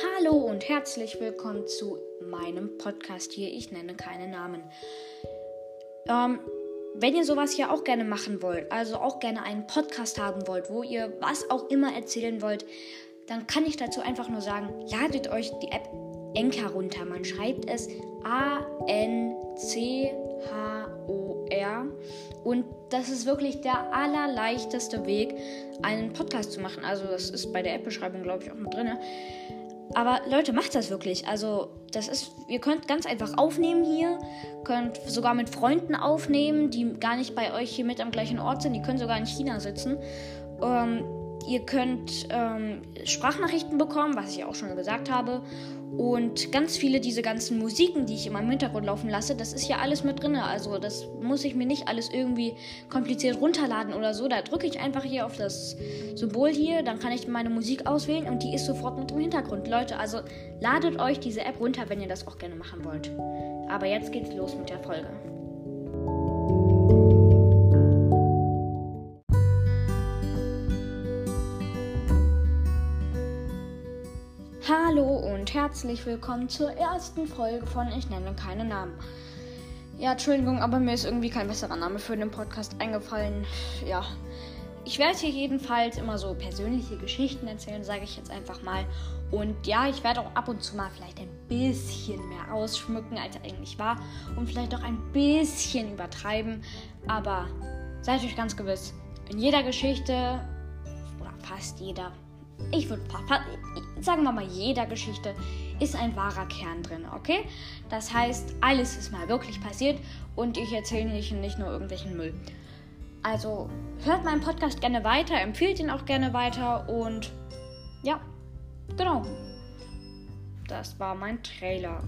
Hallo und herzlich willkommen zu meinem Podcast hier. Ich nenne keine Namen. Ähm, wenn ihr sowas hier auch gerne machen wollt, also auch gerne einen Podcast haben wollt, wo ihr was auch immer erzählen wollt, dann kann ich dazu einfach nur sagen, ladet euch die App Enka runter. Man schreibt es A-N-C-H-O-R. Und das ist wirklich der allerleichteste Weg, einen Podcast zu machen. Also das ist bei der App-Beschreibung, glaube ich, auch mit drin. Aber Leute, macht das wirklich. Also, das ist, ihr könnt ganz einfach aufnehmen hier, könnt sogar mit Freunden aufnehmen, die gar nicht bei euch hier mit am gleichen Ort sind, die können sogar in China sitzen. Ähm, ihr könnt ähm, Sprachnachrichten bekommen, was ich auch schon gesagt habe. Und ganz viele diese ganzen Musiken, die ich immer im Hintergrund laufen lasse, das ist ja alles mit drin. Also das muss ich mir nicht alles irgendwie kompliziert runterladen oder so. Da drücke ich einfach hier auf das Symbol hier, dann kann ich meine Musik auswählen und die ist sofort mit im Hintergrund. Leute, also ladet euch diese App runter, wenn ihr das auch gerne machen wollt. Aber jetzt geht's los mit der Folge. Hallo und herzlich willkommen zur ersten Folge von Ich nenne keine Namen. Ja, Entschuldigung, aber mir ist irgendwie kein besserer Name für den Podcast eingefallen. Ja, ich werde hier jedenfalls immer so persönliche Geschichten erzählen, sage ich jetzt einfach mal. Und ja, ich werde auch ab und zu mal vielleicht ein bisschen mehr ausschmücken, als er eigentlich war. Und vielleicht auch ein bisschen übertreiben. Aber seid euch ganz gewiss, in jeder Geschichte, oder fast jeder, ich würde sagen wir mal, jeder Geschichte ist ein wahrer Kern drin, okay? Das heißt, alles ist mal wirklich passiert und ich erzähle nicht, nicht nur irgendwelchen Müll. Also hört meinen Podcast gerne weiter, empfiehlt ihn auch gerne weiter und ja, genau. Das war mein Trailer.